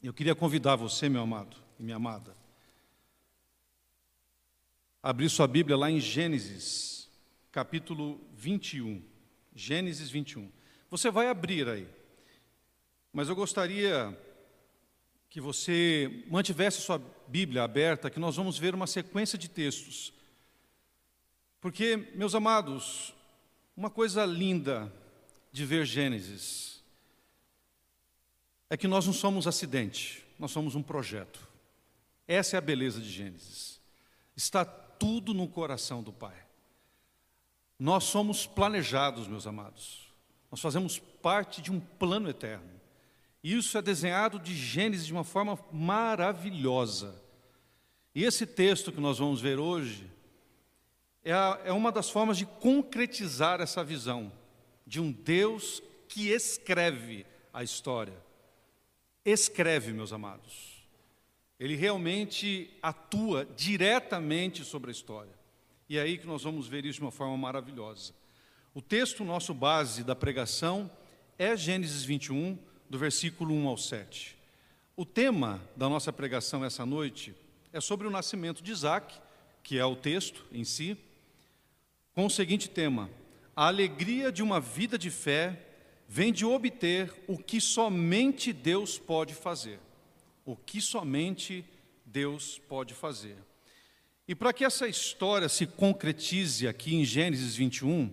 Eu queria convidar você, meu amado e minha amada, a abrir sua Bíblia lá em Gênesis, capítulo 21. Gênesis 21. Você vai abrir aí, mas eu gostaria que você mantivesse sua Bíblia aberta, que nós vamos ver uma sequência de textos. Porque, meus amados, uma coisa linda de ver Gênesis é que nós não somos acidente, nós somos um projeto. Essa é a beleza de Gênesis. Está tudo no coração do Pai. Nós somos planejados, meus amados. Nós fazemos parte de um plano eterno. Isso é desenhado de Gênesis de uma forma maravilhosa. E esse texto que nós vamos ver hoje é, a, é uma das formas de concretizar essa visão de um Deus que escreve a história escreve, meus amados. Ele realmente atua diretamente sobre a história. E é aí que nós vamos ver isso de uma forma maravilhosa. O texto nosso base da pregação é Gênesis 21, do versículo 1 ao 7. O tema da nossa pregação essa noite é sobre o nascimento de Isaac, que é o texto em si, com o seguinte tema: a alegria de uma vida de fé vem de obter o que somente Deus pode fazer. O que somente Deus pode fazer. E para que essa história se concretize aqui em Gênesis 21,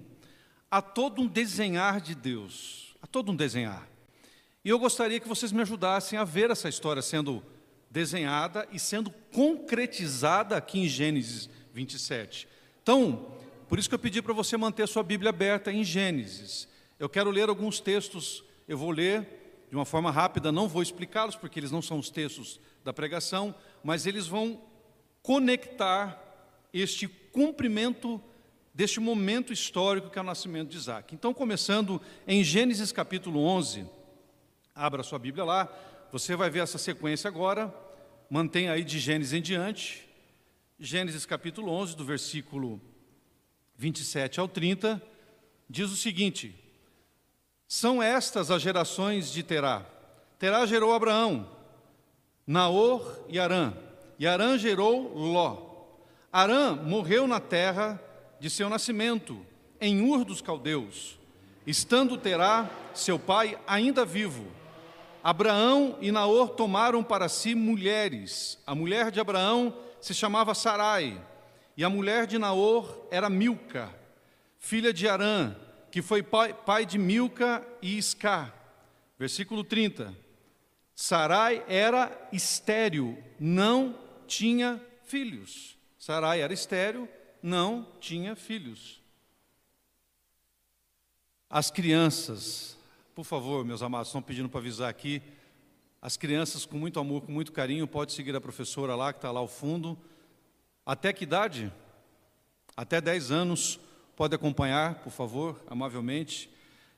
há todo um desenhar de Deus, há todo um desenhar. E eu gostaria que vocês me ajudassem a ver essa história sendo desenhada e sendo concretizada aqui em Gênesis 27. Então, por isso que eu pedi para você manter a sua Bíblia aberta em Gênesis. Eu quero ler alguns textos, eu vou ler de uma forma rápida, não vou explicá-los, porque eles não são os textos da pregação, mas eles vão conectar este cumprimento deste momento histórico que é o nascimento de Isaac. Então, começando em Gênesis capítulo 11, abra sua Bíblia lá, você vai ver essa sequência agora, mantém aí de Gênesis em diante, Gênesis capítulo 11, do versículo 27 ao 30, diz o seguinte: são estas as gerações de Terá. Terá gerou Abraão, Naor e Arã. E Arã gerou Ló. Arã morreu na terra de seu nascimento, em Ur dos Caldeus, estando Terá, seu pai, ainda vivo. Abraão e Naor tomaram para si mulheres. A mulher de Abraão se chamava Sarai, e a mulher de Naor era Milca, filha de Arã, que foi pai, pai de Milca e Isca. Versículo 30. Sarai era estéril, não tinha filhos. Sarai era estéril, não tinha filhos. As crianças, por favor, meus amados, estão pedindo para avisar aqui. As crianças, com muito amor, com muito carinho, pode seguir a professora lá, que está lá ao fundo. Até que idade? Até 10 anos. Pode acompanhar, por favor, amavelmente.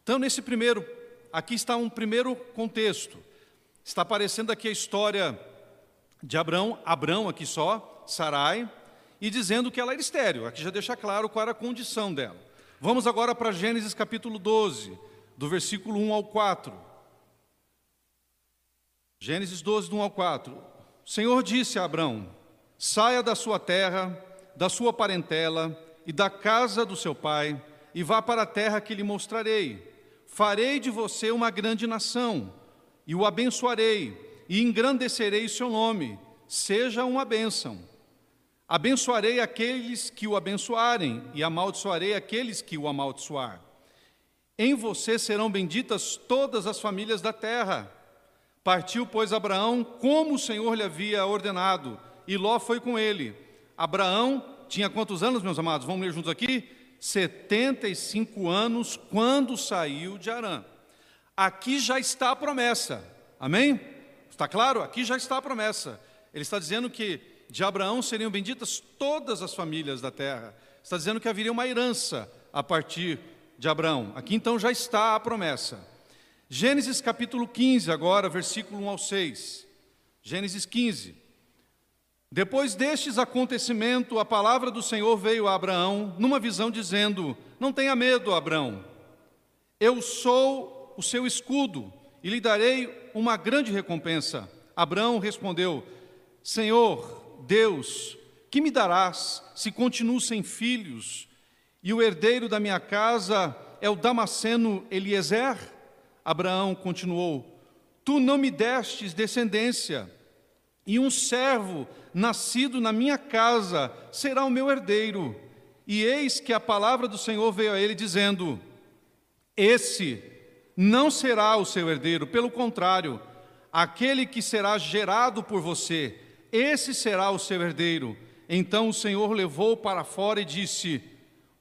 Então, nesse primeiro, aqui está um primeiro contexto. Está aparecendo aqui a história de Abrão, Abrão aqui só, Sarai, e dizendo que ela era estéreo. Aqui já deixa claro qual era a condição dela. Vamos agora para Gênesis capítulo 12, do versículo 1 ao 4. Gênesis 12, do 1 ao 4. O Senhor disse a Abrão: Saia da sua terra, da sua parentela, e da casa do seu pai, e vá para a terra que lhe mostrarei. Farei de você uma grande nação, e o abençoarei, e engrandecerei seu nome. Seja uma bênção. Abençoarei aqueles que o abençoarem, e amaldiçoarei aqueles que o amaldiçoar. Em você serão benditas todas as famílias da terra. Partiu, pois, Abraão, como o Senhor lhe havia ordenado, e Ló foi com ele. Abraão tinha quantos anos, meus amados? Vamos ler juntos aqui? 75 anos quando saiu de Arã. Aqui já está a promessa. Amém? Está claro? Aqui já está a promessa. Ele está dizendo que de Abraão seriam benditas todas as famílias da terra. Está dizendo que haveria uma herança a partir de Abraão. Aqui então já está a promessa. Gênesis capítulo 15, agora, versículo 1 ao 6. Gênesis 15. Depois destes acontecimentos, a palavra do Senhor veio a Abraão numa visão dizendo: Não tenha medo, Abraão. Eu sou o seu escudo e lhe darei uma grande recompensa. Abraão respondeu: Senhor, Deus, que me darás se continuo sem filhos e o herdeiro da minha casa é o Damasceno Eliezer? Abraão continuou: Tu não me destes descendência, e um servo nascido na minha casa será o meu herdeiro. E eis que a palavra do Senhor veio a ele dizendo: Esse não será o seu herdeiro, pelo contrário, aquele que será gerado por você, esse será o seu herdeiro. Então o Senhor levou para fora e disse: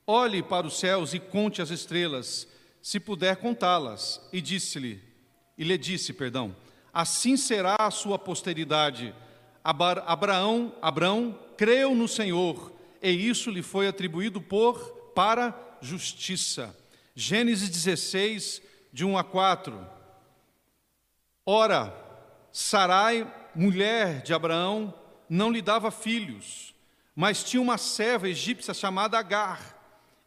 Olhe para os céus e conte as estrelas, se puder contá-las. E disse-lhe, e lhe disse, perdão, assim será a sua posteridade. Abraão, Abraão creu no Senhor, e isso lhe foi atribuído por para justiça. Gênesis 16, de 1 a 4. Ora, Sarai, mulher de Abraão, não lhe dava filhos, mas tinha uma serva egípcia chamada Agar.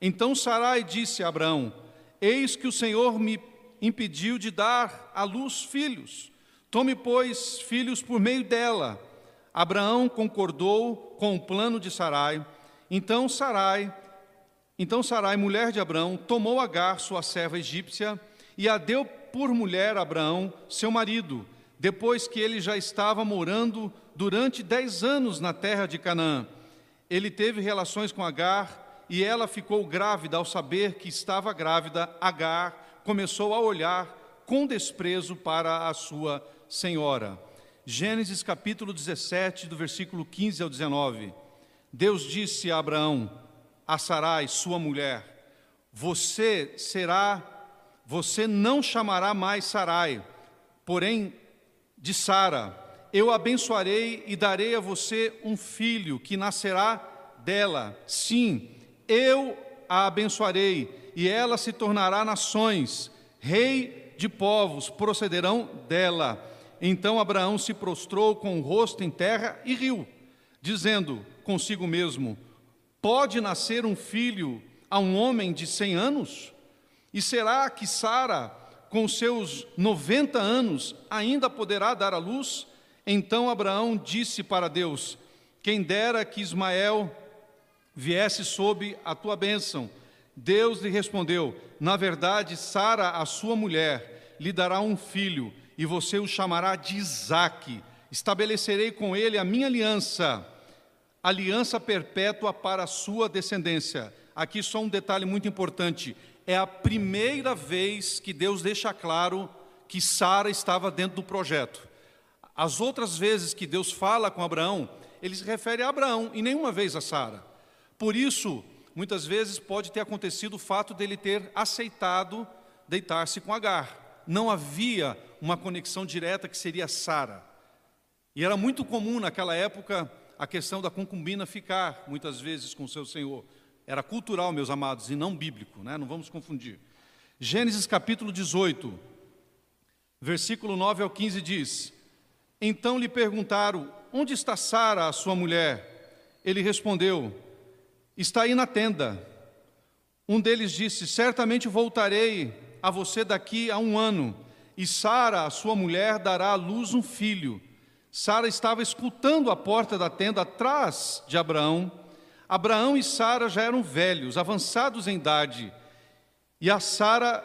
Então Sarai disse a Abraão: Eis que o Senhor me impediu de dar à luz filhos. Tome, pois, filhos por meio dela. Abraão concordou com o plano de Sarai. Então Sarai, então Sarai, mulher de Abraão, tomou Agar, sua serva egípcia, e a deu por mulher a Abraão, seu marido, depois que ele já estava morando durante dez anos na terra de Canaã. Ele teve relações com Agar, e ela ficou grávida ao saber que estava grávida. Agar começou a olhar com desprezo para a sua senhora. Gênesis capítulo 17, do versículo 15 ao 19. Deus disse a Abraão, a Sarai, sua mulher: Você será, você não chamará mais Sarai, porém de Sara. Eu abençoarei e darei a você um filho que nascerá dela. Sim, eu a abençoarei, e ela se tornará nações, rei de povos procederão dela. Então Abraão se prostrou com o rosto em terra e riu, dizendo consigo mesmo: Pode nascer um filho a um homem de cem anos? E será que Sara, com seus noventa anos, ainda poderá dar à luz? Então Abraão disse para Deus: Quem dera que Ismael viesse sob a tua bênção. Deus lhe respondeu: Na verdade, Sara, a sua mulher, lhe dará um filho, e você o chamará de Isaque. Estabelecerei com ele a minha aliança, aliança perpétua para a sua descendência. Aqui só um detalhe muito importante: é a primeira vez que Deus deixa claro que Sara estava dentro do projeto. As outras vezes que Deus fala com Abraão, ele se refere a Abraão e nenhuma vez a Sara. Por isso, muitas vezes pode ter acontecido o fato dele ter aceitado deitar-se com Agar. Não havia uma conexão direta que seria Sara. E era muito comum naquela época a questão da concubina ficar muitas vezes com seu senhor. Era cultural, meus amados, e não bíblico, né? não vamos confundir. Gênesis capítulo 18, versículo 9 ao 15 diz: Então lhe perguntaram: Onde está Sara, a sua mulher? Ele respondeu: está aí na tenda. Um deles disse: Certamente voltarei a você daqui a um ano, e Sara, a sua mulher, dará à luz um filho. Sara estava escutando a porta da tenda atrás de Abraão. Abraão e Sara já eram velhos, avançados em idade, e a Sara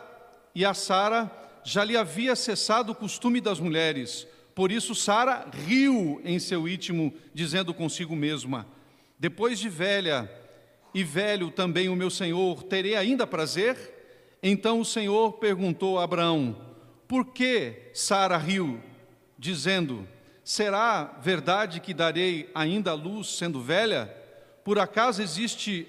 e a Sara já lhe havia cessado o costume das mulheres. Por isso Sara riu em seu íntimo, dizendo consigo mesma: Depois de velha, e velho também o meu senhor, terei ainda prazer? Então o Senhor perguntou a Abraão: Por que Sara riu, dizendo: Será verdade que darei ainda a luz sendo velha? Por acaso existe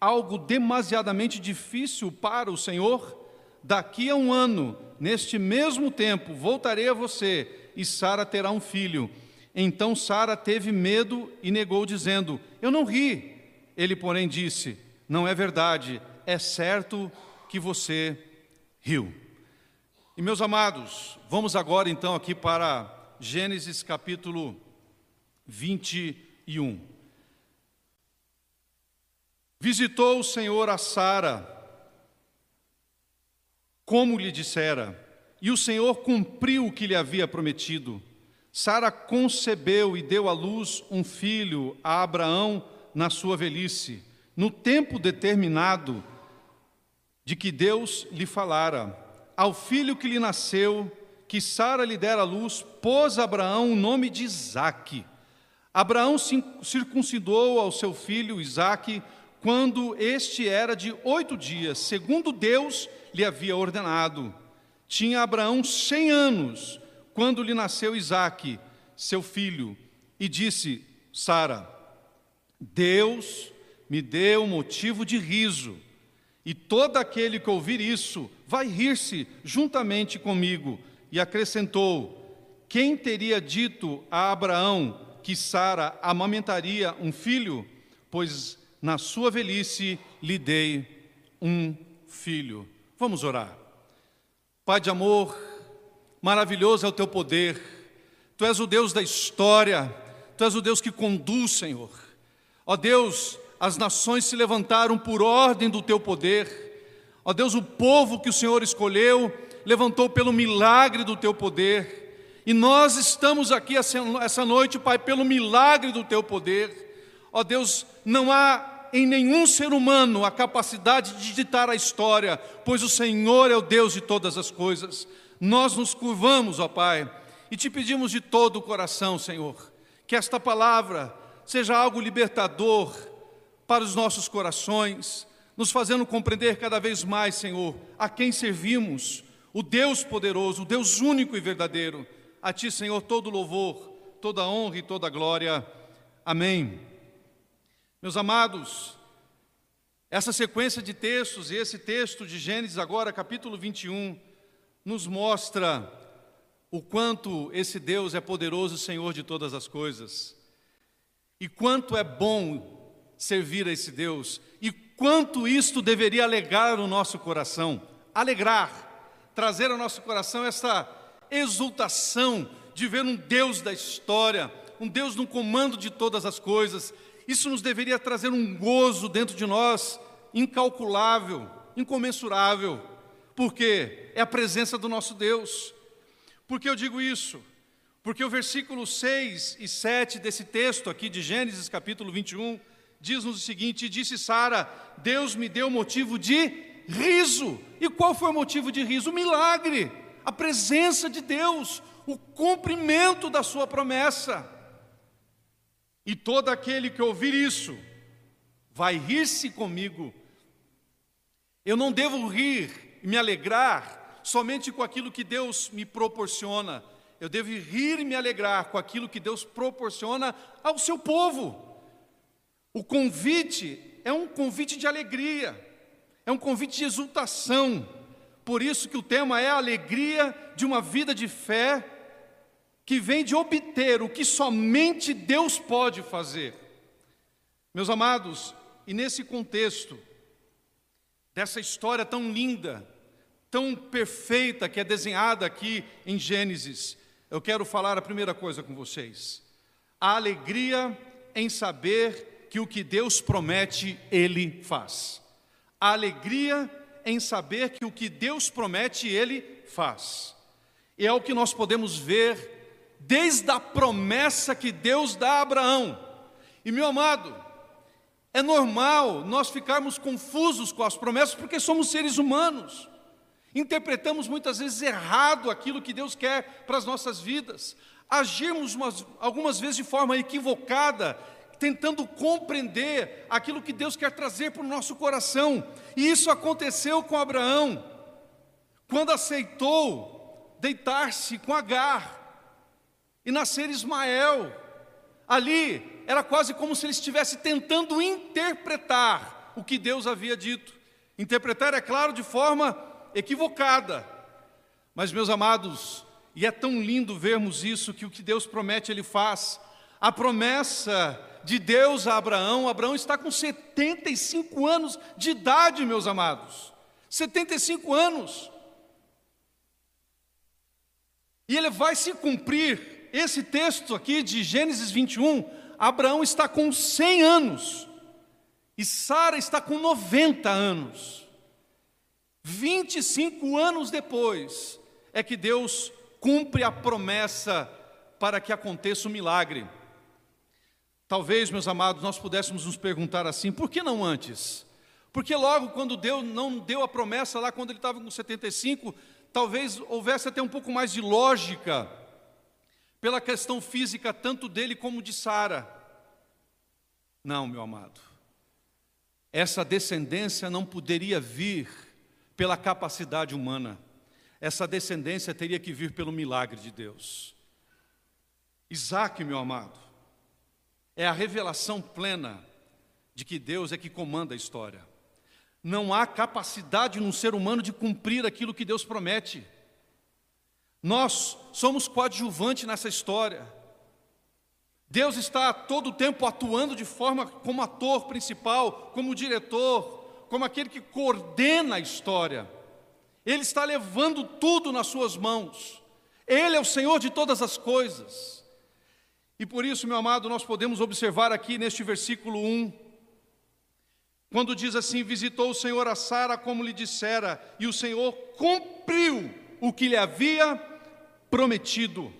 algo demasiadamente difícil para o Senhor? Daqui a um ano, neste mesmo tempo, voltarei a você e Sara terá um filho. Então Sara teve medo e negou, dizendo: Eu não ri. Ele, porém, disse: Não é verdade, é certo que você riu. E meus amados, vamos agora então aqui para Gênesis capítulo 21. Visitou o Senhor a Sara, como lhe dissera, e o Senhor cumpriu o que lhe havia prometido. Sara concebeu e deu à luz um filho a Abraão na sua velhice, no tempo determinado de que Deus lhe falara. Ao filho que lhe nasceu, que Sara lhe dera luz, pôs Abraão o nome de Isaque. Abraão circuncidou ao seu filho Isaque quando este era de oito dias, segundo Deus lhe havia ordenado. Tinha Abraão cem anos quando lhe nasceu Isaque, seu filho, e disse: Sara, Deus me deu motivo de riso, e todo aquele que ouvir isso vai rir-se juntamente comigo. E acrescentou: Quem teria dito a Abraão que Sara amamentaria um filho? Pois na sua velhice lhe dei um filho. Vamos orar. Pai de amor, maravilhoso é o teu poder, tu és o Deus da história, tu és o Deus que conduz, Senhor. Ó Deus, as nações se levantaram por ordem do teu poder. Ó Deus, o povo que o Senhor escolheu levantou pelo milagre do teu poder. E nós estamos aqui essa noite, Pai, pelo milagre do teu poder. Ó Deus, não há em nenhum ser humano a capacidade de ditar a história, pois o Senhor é o Deus de todas as coisas. Nós nos curvamos, ó Pai, e te pedimos de todo o coração, Senhor, que esta palavra seja algo libertador para os nossos corações, nos fazendo compreender cada vez mais, Senhor, a quem servimos, o Deus poderoso, o Deus único e verdadeiro. A Ti, Senhor, todo louvor, toda honra e toda glória. Amém. Meus amados, essa sequência de textos e esse texto de Gênesis, agora, capítulo 21, nos mostra o quanto esse Deus é poderoso, Senhor de todas as coisas, e quanto é bom servir a esse Deus, e quanto isto deveria alegrar o nosso coração, alegrar, trazer ao nosso coração essa exultação de ver um Deus da história, um Deus no comando de todas as coisas, isso nos deveria trazer um gozo dentro de nós incalculável, incomensurável, porque é a presença do nosso Deus. Por que eu digo isso? Porque o versículo 6 e 7 desse texto aqui de Gênesis capítulo 21 diz-nos o seguinte: Disse Sara, Deus me deu motivo de riso. E qual foi o motivo de riso? O milagre, a presença de Deus, o cumprimento da sua promessa. E todo aquele que ouvir isso vai rir-se comigo. Eu não devo rir e me alegrar somente com aquilo que Deus me proporciona. Eu devo rir e me alegrar com aquilo que Deus proporciona ao seu povo. O convite é um convite de alegria, é um convite de exultação. Por isso que o tema é a alegria de uma vida de fé que vem de obter o que somente Deus pode fazer. Meus amados, e nesse contexto, dessa história tão linda, tão perfeita que é desenhada aqui em Gênesis, eu quero falar a primeira coisa com vocês. A alegria em saber que o que Deus promete, Ele faz. A alegria em saber que o que Deus promete, Ele faz. E é o que nós podemos ver desde a promessa que Deus dá a Abraão. E meu amado, é normal nós ficarmos confusos com as promessas porque somos seres humanos. Interpretamos muitas vezes errado aquilo que Deus quer para as nossas vidas. Agimos umas, algumas vezes de forma equivocada, tentando compreender aquilo que Deus quer trazer para o nosso coração. E isso aconteceu com Abraão, quando aceitou deitar-se com Agar e nascer Ismael. Ali era quase como se ele estivesse tentando interpretar o que Deus havia dito. Interpretar, é claro, de forma equivocada. Mas, meus amados, e é tão lindo vermos isso, que o que Deus promete, Ele faz. A promessa de Deus a Abraão, Abraão está com 75 anos de idade, meus amados. 75 anos. E ele vai se cumprir esse texto aqui de Gênesis 21, Abraão está com 100 anos e Sara está com 90 anos. 25 anos depois é que Deus cumpre a promessa para que aconteça o milagre. Talvez, meus amados, nós pudéssemos nos perguntar assim: por que não antes? Porque logo quando Deus não deu a promessa lá quando ele estava com 75, talvez houvesse até um pouco mais de lógica pela questão física tanto dele como de Sara. Não, meu amado. Essa descendência não poderia vir pela capacidade humana. Essa descendência teria que vir pelo milagre de Deus. Isaac, meu amado, é a revelação plena de que Deus é que comanda a história. Não há capacidade no ser humano de cumprir aquilo que Deus promete. Nós somos coadjuvante nessa história. Deus está todo o tempo atuando de forma como ator principal, como diretor, como aquele que coordena a história. Ele está levando tudo nas suas mãos. Ele é o Senhor de todas as coisas. E por isso, meu amado, nós podemos observar aqui neste versículo 1, quando diz assim: Visitou o Senhor a Sara como lhe dissera, e o Senhor cumpriu o que lhe havia prometido.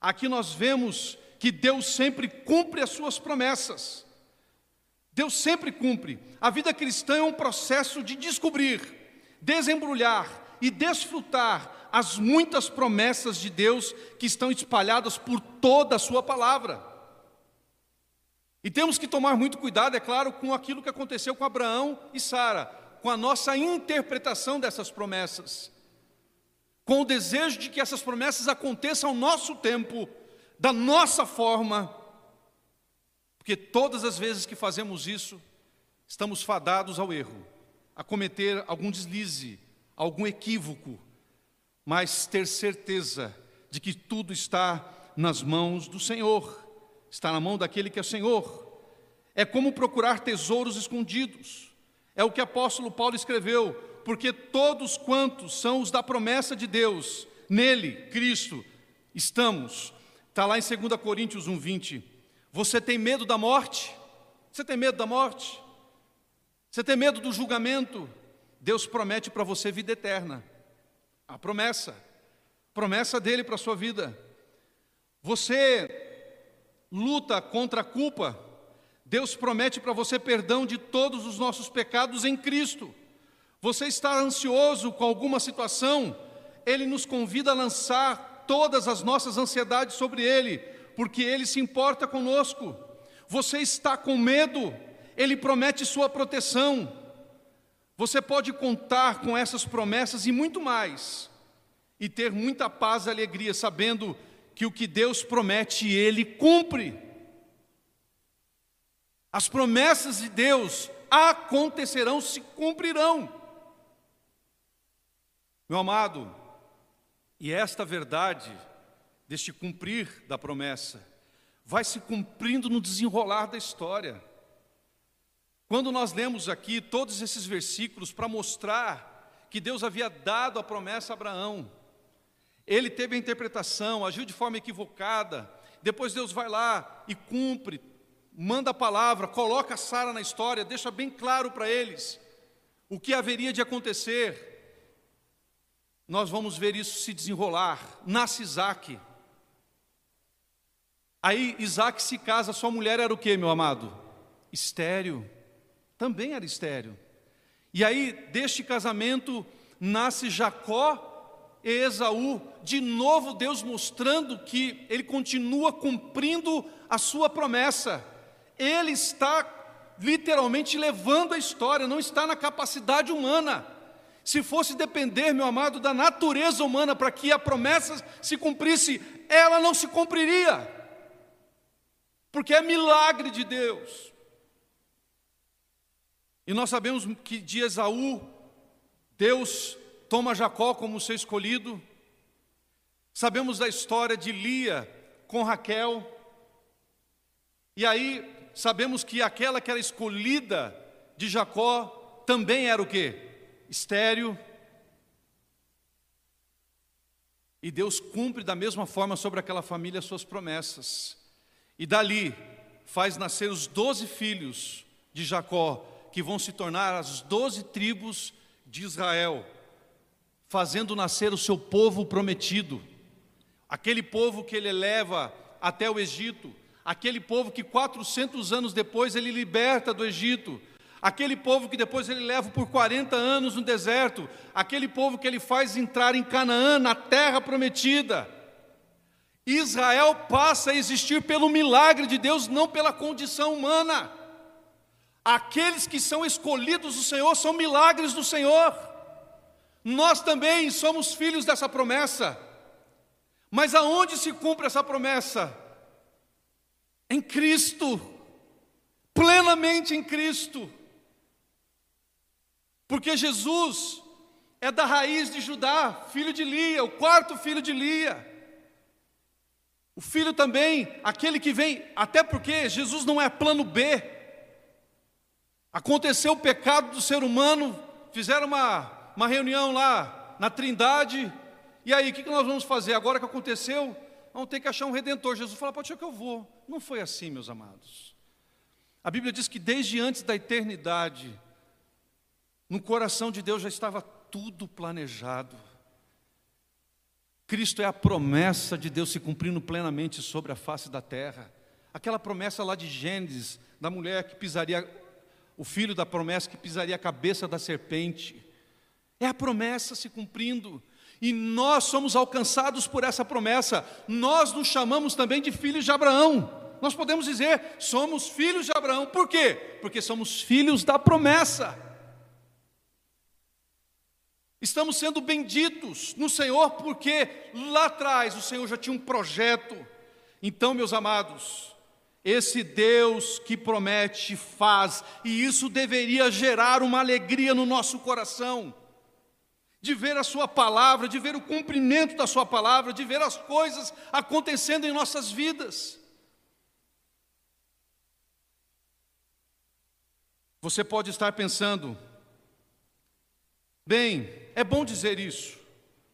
Aqui nós vemos que Deus sempre cumpre as suas promessas. Deus sempre cumpre. A vida cristã é um processo de descobrir, desembrulhar e desfrutar as muitas promessas de Deus que estão espalhadas por toda a Sua palavra. E temos que tomar muito cuidado, é claro, com aquilo que aconteceu com Abraão e Sara, com a nossa interpretação dessas promessas, com o desejo de que essas promessas aconteçam ao nosso tempo, da nossa forma, porque todas as vezes que fazemos isso, estamos fadados ao erro, a cometer algum deslize, algum equívoco, mas ter certeza de que tudo está nas mãos do Senhor está na mão daquele que é Senhor. É como procurar tesouros escondidos. É o que o apóstolo Paulo escreveu, porque todos quantos são os da promessa de Deus, nele, Cristo, estamos. Está lá em 2 Coríntios 1,20. Você tem medo da morte? Você tem medo da morte? Você tem medo do julgamento? Deus promete para você vida eterna. A promessa, promessa dele para a sua vida. Você luta contra a culpa, Deus promete para você perdão de todos os nossos pecados em Cristo. Você está ansioso com alguma situação, Ele nos convida a lançar todas as nossas ansiedades sobre Ele, porque Ele se importa conosco. Você está com medo, Ele promete sua proteção. Você pode contar com essas promessas e muito mais, e ter muita paz e alegria, sabendo que o que Deus promete, Ele cumpre. As promessas de Deus acontecerão, se cumprirão. Meu amado, e esta verdade deste cumprir da promessa vai se cumprindo no desenrolar da história. Quando nós lemos aqui todos esses versículos para mostrar que Deus havia dado a promessa a Abraão, ele teve a interpretação, agiu de forma equivocada. Depois Deus vai lá e cumpre, manda a palavra, coloca Sara na história, deixa bem claro para eles o que haveria de acontecer. Nós vamos ver isso se desenrolar. Nasce Isaac. Aí Isaac se casa, sua mulher era o que, meu amado? Estéreo. Também era estéreo. E aí, deste casamento, nasce Jacó e Esaú, de novo Deus mostrando que ele continua cumprindo a sua promessa. Ele está literalmente levando a história, não está na capacidade humana. Se fosse depender, meu amado, da natureza humana para que a promessa se cumprisse, ela não se cumpriria. Porque é milagre de Deus. E nós sabemos que de Esaú, Deus toma Jacó como seu escolhido. Sabemos da história de Lia com Raquel. E aí sabemos que aquela que era escolhida de Jacó também era o que? Estéreo. E Deus cumpre da mesma forma sobre aquela família as suas promessas. E dali faz nascer os doze filhos de Jacó, que vão se tornar as doze tribos de Israel fazendo nascer o seu povo prometido. aquele povo que ele leva até o Egito, aquele povo que 400 anos depois ele liberta do Egito, aquele povo que depois ele leva por 40 anos no deserto, aquele povo que ele faz entrar em Canaã, na terra prometida. Israel passa a existir pelo milagre de Deus, não pela condição humana. Aqueles que são escolhidos do Senhor são milagres do Senhor. Nós também somos filhos dessa promessa. Mas aonde se cumpre essa promessa? Em Cristo, plenamente em Cristo. Porque Jesus é da raiz de Judá, filho de Lia, o quarto filho de Lia. O filho também, aquele que vem, até porque Jesus não é plano B. Aconteceu o pecado do ser humano, fizeram uma, uma reunião lá na Trindade, e aí, o que nós vamos fazer? Agora que aconteceu, vamos ter que achar um redentor. Jesus falou: pode ser que eu vou. Não foi assim, meus amados. A Bíblia diz que desde antes da eternidade, no coração de Deus já estava tudo planejado. Cristo é a promessa de Deus se cumprindo plenamente sobre a face da terra. Aquela promessa lá de Gênesis, da mulher que pisaria, o filho da promessa que pisaria a cabeça da serpente. É a promessa se cumprindo. E nós somos alcançados por essa promessa. Nós nos chamamos também de filhos de Abraão. Nós podemos dizer, somos filhos de Abraão. Por quê? Porque somos filhos da promessa. Estamos sendo benditos no Senhor porque lá atrás o Senhor já tinha um projeto. Então, meus amados, esse Deus que promete faz, e isso deveria gerar uma alegria no nosso coração, de ver a Sua palavra, de ver o cumprimento da Sua palavra, de ver as coisas acontecendo em nossas vidas. Você pode estar pensando, Bem, é bom dizer isso,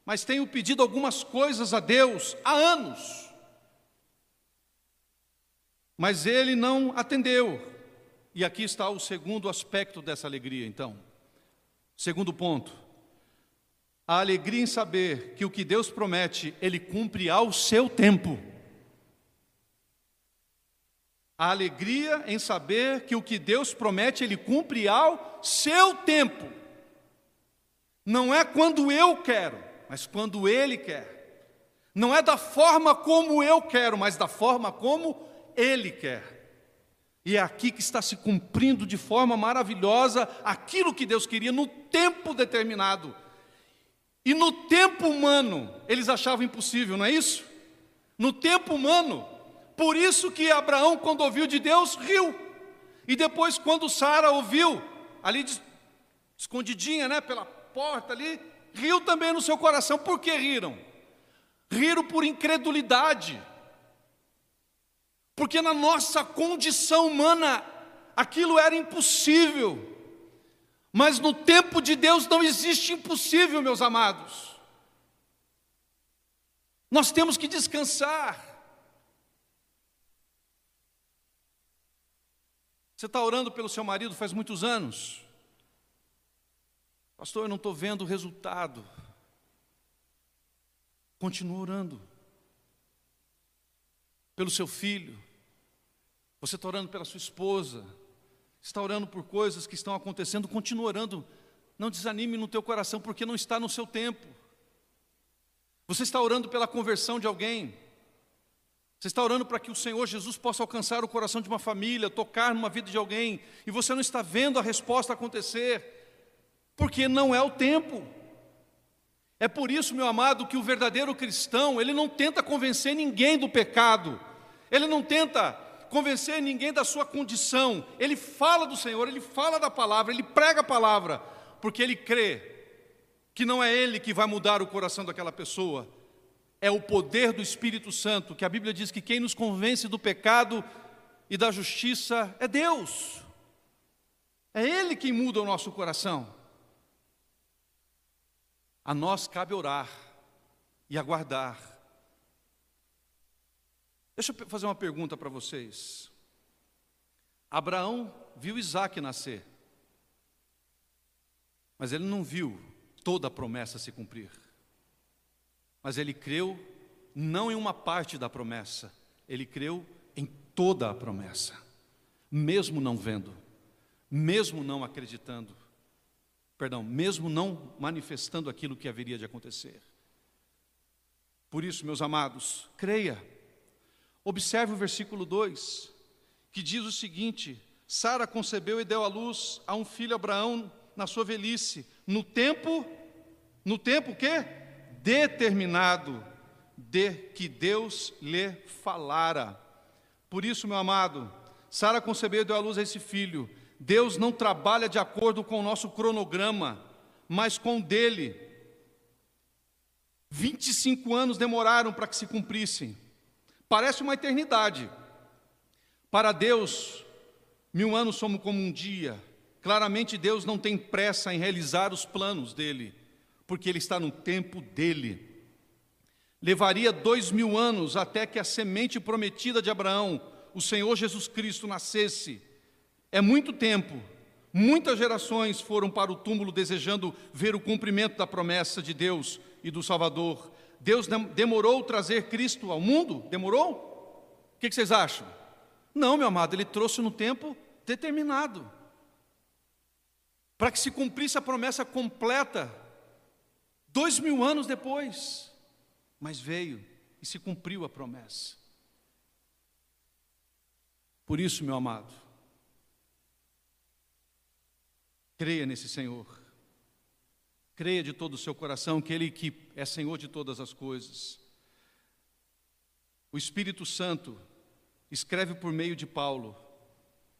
mas tenho pedido algumas coisas a Deus há anos, mas Ele não atendeu. E aqui está o segundo aspecto dessa alegria, então. Segundo ponto, a alegria em saber que o que Deus promete, Ele cumpre ao seu tempo. A alegria em saber que o que Deus promete, Ele cumpre ao seu tempo. Não é quando eu quero, mas quando Ele quer. Não é da forma como eu quero, mas da forma como Ele quer. E é aqui que está se cumprindo de forma maravilhosa aquilo que Deus queria no tempo determinado. E no tempo humano, eles achavam impossível, não é isso? No tempo humano. Por isso que Abraão, quando ouviu de Deus, riu. E depois, quando Sara ouviu, ali escondidinha, né, pela porta ali, riu também no seu coração. Por que riram? Riram por incredulidade. Porque na nossa condição humana aquilo era impossível. Mas no tempo de Deus não existe impossível, meus amados. Nós temos que descansar. Você está orando pelo seu marido faz muitos anos. Pastor, eu não estou vendo o resultado. Continua orando. Pelo seu filho. Você está orando pela sua esposa. Está orando por coisas que estão acontecendo. Continua orando. Não desanime no teu coração, porque não está no seu tempo. Você está orando pela conversão de alguém. Você está orando para que o Senhor Jesus possa alcançar o coração de uma família, tocar numa vida de alguém, e você não está vendo a resposta acontecer porque não é o tempo. É por isso, meu amado, que o verdadeiro cristão, ele não tenta convencer ninguém do pecado, ele não tenta convencer ninguém da sua condição, ele fala do Senhor, ele fala da palavra, ele prega a palavra, porque ele crê que não é ele que vai mudar o coração daquela pessoa, é o poder do Espírito Santo, que a Bíblia diz que quem nos convence do pecado e da justiça é Deus, é Ele quem muda o nosso coração. A nós cabe orar e aguardar. Deixa eu fazer uma pergunta para vocês. Abraão viu Isaac nascer, mas ele não viu toda a promessa se cumprir. Mas ele creu não em uma parte da promessa, ele creu em toda a promessa, mesmo não vendo, mesmo não acreditando, perdão, mesmo não manifestando aquilo que haveria de acontecer. Por isso, meus amados, creia. Observe o versículo 2, que diz o seguinte: Sara concebeu e deu à luz a um filho Abraão na sua velhice, no tempo, no tempo que determinado de que Deus lhe falara. Por isso, meu amado, Sara concebeu e deu à luz a esse filho. Deus não trabalha de acordo com o nosso cronograma, mas com o dele. 25 anos demoraram para que se cumprissem. Parece uma eternidade. Para Deus, mil anos somos como um dia. Claramente, Deus não tem pressa em realizar os planos dele, porque ele está no tempo dele. Levaria dois mil anos até que a semente prometida de Abraão, o Senhor Jesus Cristo, nascesse. É muito tempo. Muitas gerações foram para o túmulo desejando ver o cumprimento da promessa de Deus e do Salvador. Deus demorou trazer Cristo ao mundo? Demorou? O que vocês acham? Não, meu amado, ele trouxe no tempo determinado. Para que se cumprisse a promessa completa, dois mil anos depois. Mas veio e se cumpriu a promessa. Por isso, meu amado, creia nesse Senhor. Creia de todo o seu coração que Ele que é Senhor de todas as coisas. O Espírito Santo escreve por meio de Paulo,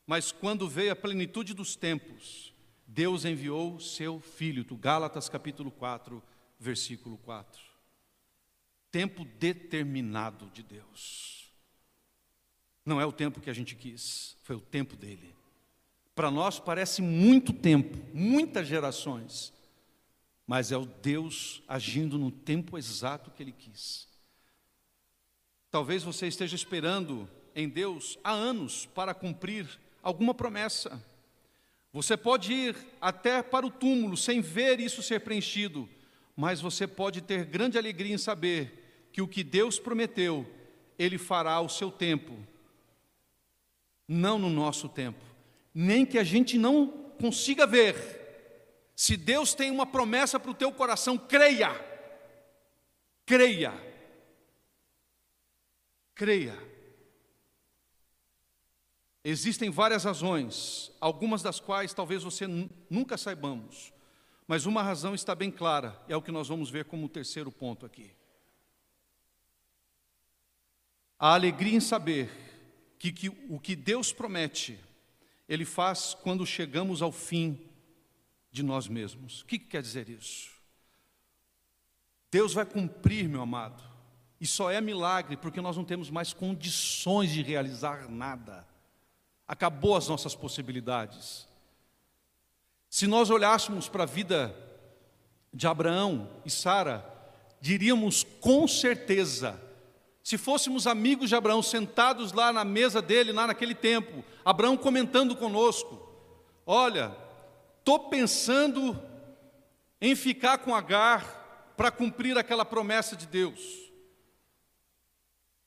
mas quando veio a plenitude dos tempos, Deus enviou seu Filho, do Gálatas capítulo 4, versículo 4. Tempo determinado de Deus. Não é o tempo que a gente quis, foi o tempo dele. Para nós parece muito tempo, muitas gerações, mas é o Deus agindo no tempo exato que Ele quis. Talvez você esteja esperando em Deus há anos para cumprir alguma promessa. Você pode ir até para o túmulo sem ver isso ser preenchido, mas você pode ter grande alegria em saber que o que Deus prometeu, Ele fará ao seu tempo, não no nosso tempo, nem que a gente não consiga ver se Deus tem uma promessa para o teu coração, creia. Creia. Creia. Existem várias razões, algumas das quais talvez você nunca saibamos, mas uma razão está bem clara, é o que nós vamos ver como o terceiro ponto aqui. A alegria em saber que, que o que Deus promete, Ele faz quando chegamos ao fim de nós mesmos. O que quer dizer isso? Deus vai cumprir, meu amado, e só é milagre porque nós não temos mais condições de realizar nada. Acabou as nossas possibilidades. Se nós olhássemos para a vida de Abraão e Sara, diríamos com certeza, se fôssemos amigos de Abraão, sentados lá na mesa dele, lá naquele tempo, Abraão comentando conosco: Olha, estou pensando em ficar com Agar para cumprir aquela promessa de Deus.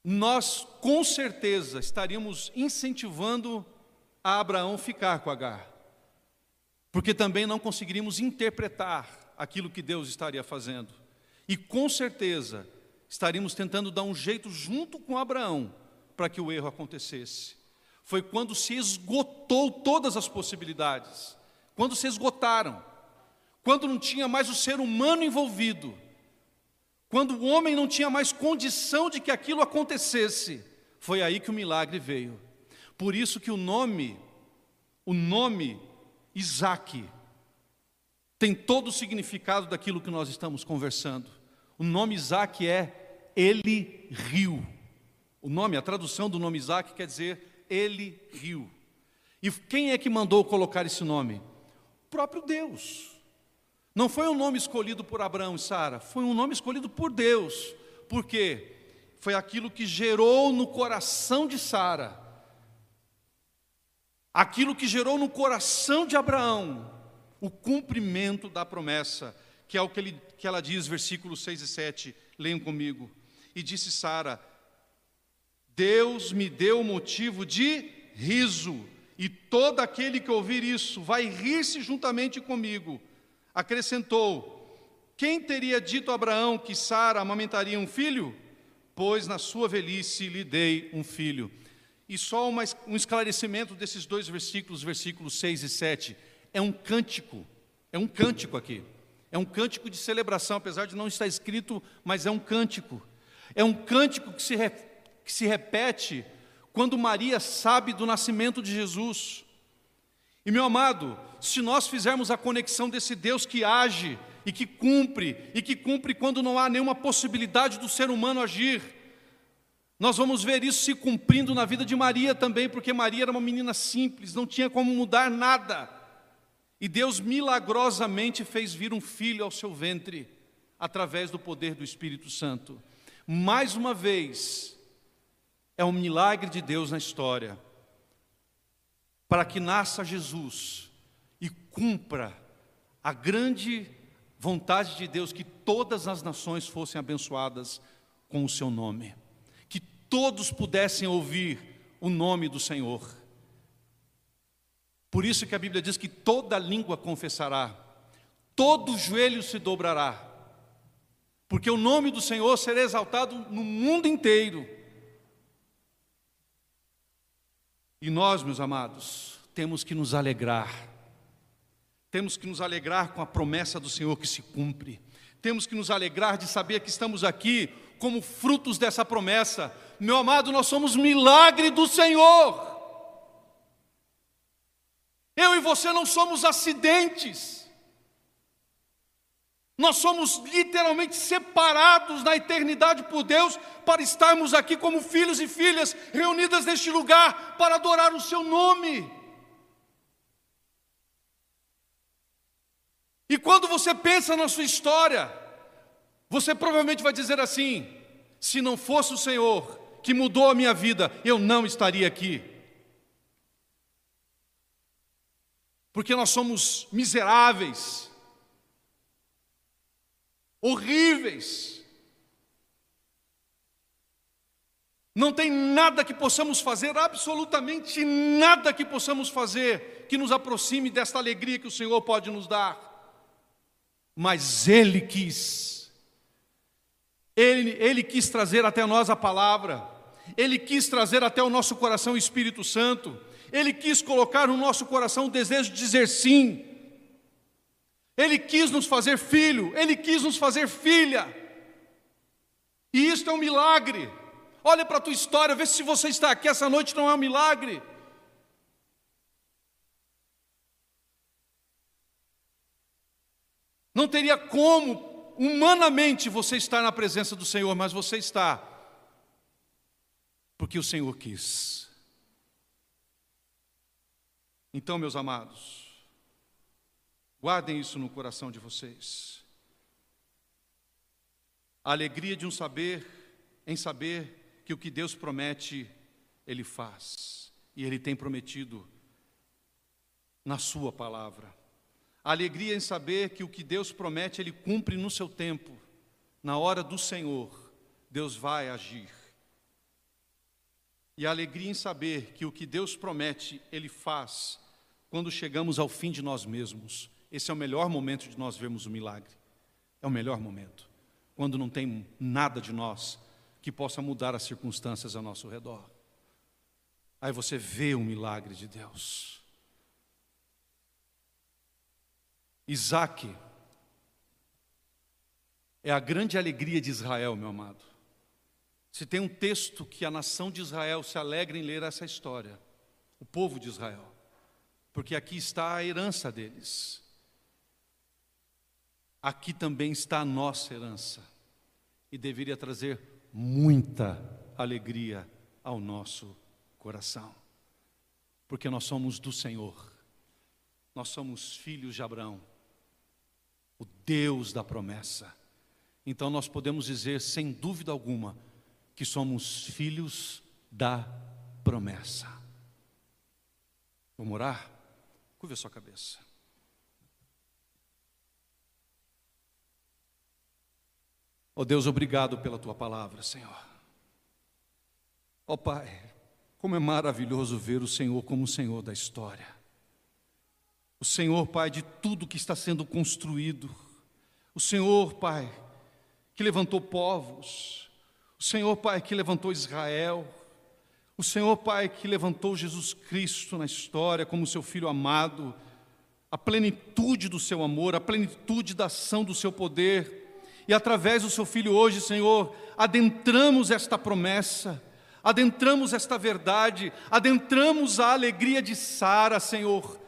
Nós, com certeza, estaríamos incentivando a Abraão ficar com Agar, porque também não conseguiríamos interpretar aquilo que Deus estaria fazendo, e com certeza estaríamos tentando dar um jeito junto com Abraão para que o erro acontecesse. Foi quando se esgotou todas as possibilidades quando se esgotaram, quando não tinha mais o ser humano envolvido, quando o homem não tinha mais condição de que aquilo acontecesse, foi aí que o milagre veio. Por isso que o nome, o nome Isaac, tem todo o significado daquilo que nós estamos conversando. O nome Isaac é Ele riu. O nome, a tradução do nome Isaac quer dizer Ele riu. E quem é que mandou colocar esse nome? Próprio Deus. Não foi um nome escolhido por Abraão e Sara, foi um nome escolhido por Deus. Por quê? Foi aquilo que gerou no coração de Sara, aquilo que gerou no coração de Abraão o cumprimento da promessa, que é o que, ele, que ela diz, versículos 6 e 7, leiam comigo. E disse Sara: Deus me deu motivo de riso, e todo aquele que ouvir isso vai rir-se juntamente comigo. Acrescentou: Quem teria dito a Abraão que Sara amamentaria um filho? Pois na sua velhice lhe dei um filho. E só uma, um esclarecimento desses dois versículos, versículos 6 e 7. É um cântico, é um cântico aqui. É um cântico de celebração, apesar de não estar escrito, mas é um cântico. É um cântico que se, re, que se repete quando Maria sabe do nascimento de Jesus. E meu amado, se nós fizermos a conexão desse Deus que age e que cumpre, e que cumpre quando não há nenhuma possibilidade do ser humano agir, nós vamos ver isso se cumprindo na vida de Maria também, porque Maria era uma menina simples, não tinha como mudar nada. E Deus milagrosamente fez vir um filho ao seu ventre, através do poder do Espírito Santo. Mais uma vez, é um milagre de Deus na história, para que nasça Jesus e cumpra a grande vontade de Deus que todas as nações fossem abençoadas com o seu nome todos pudessem ouvir o nome do Senhor. Por isso que a Bíblia diz que toda língua confessará, todo joelho se dobrará, porque o nome do Senhor será exaltado no mundo inteiro. E nós, meus amados, temos que nos alegrar, temos que nos alegrar com a promessa do Senhor que se cumpre, temos que nos alegrar de saber que estamos aqui como frutos dessa promessa, meu amado, nós somos milagre do Senhor. Eu e você não somos acidentes. Nós somos literalmente separados na eternidade por Deus para estarmos aqui como filhos e filhas reunidas neste lugar para adorar o seu nome. E quando você pensa na sua história, você provavelmente vai dizer assim: se não fosse o Senhor, que mudou a minha vida, eu não estaria aqui. Porque nós somos miseráveis, horríveis. Não tem nada que possamos fazer, absolutamente nada que possamos fazer que nos aproxime desta alegria que o Senhor pode nos dar. Mas Ele quis ele, ele quis trazer até nós a palavra, Ele quis trazer até o nosso coração o Espírito Santo, Ele quis colocar no nosso coração o desejo de dizer sim, Ele quis nos fazer filho, Ele quis nos fazer filha, e isso é um milagre. Olha para a tua história, vê se você está aqui essa noite não é um milagre. Não teria como humanamente você está na presença do Senhor, mas você está porque o Senhor quis. Então, meus amados, guardem isso no coração de vocês. A alegria de um saber, em saber que o que Deus promete, Ele faz, e Ele tem prometido na Sua palavra. A alegria em saber que o que Deus promete, Ele cumpre no seu tempo. Na hora do Senhor, Deus vai agir. E a alegria em saber que o que Deus promete, Ele faz quando chegamos ao fim de nós mesmos. Esse é o melhor momento de nós vermos o milagre. É o melhor momento. Quando não tem nada de nós que possa mudar as circunstâncias ao nosso redor. Aí você vê o milagre de Deus. Isaac é a grande alegria de Israel, meu amado. Se tem um texto que a nação de Israel se alegra em ler essa história, o povo de Israel, porque aqui está a herança deles. Aqui também está a nossa herança, e deveria trazer muita alegria ao nosso coração, porque nós somos do Senhor, nós somos filhos de Abraão o Deus da promessa. Então nós podemos dizer, sem dúvida alguma, que somos filhos da promessa. Vamos orar? Curva a sua cabeça. Oh Deus, obrigado pela tua palavra, Senhor. Ó oh, Pai, como é maravilhoso ver o Senhor como o Senhor da história. O Senhor, Pai, de tudo que está sendo construído. O Senhor, Pai, que levantou povos. O Senhor, Pai, que levantou Israel. O Senhor, Pai, que levantou Jesus Cristo na história como seu filho amado. A plenitude do seu amor, a plenitude da ação do seu poder e através do seu filho hoje, Senhor, adentramos esta promessa, adentramos esta verdade, adentramos a alegria de Sara, Senhor.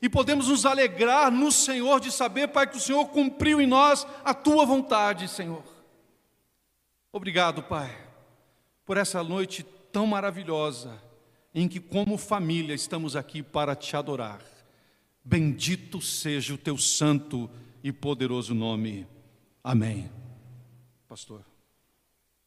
E podemos nos alegrar no Senhor de saber, Pai, que o Senhor cumpriu em nós a tua vontade, Senhor. Obrigado, Pai, por essa noite tão maravilhosa em que, como família, estamos aqui para te adorar. Bendito seja o teu santo e poderoso nome. Amém. Pastor.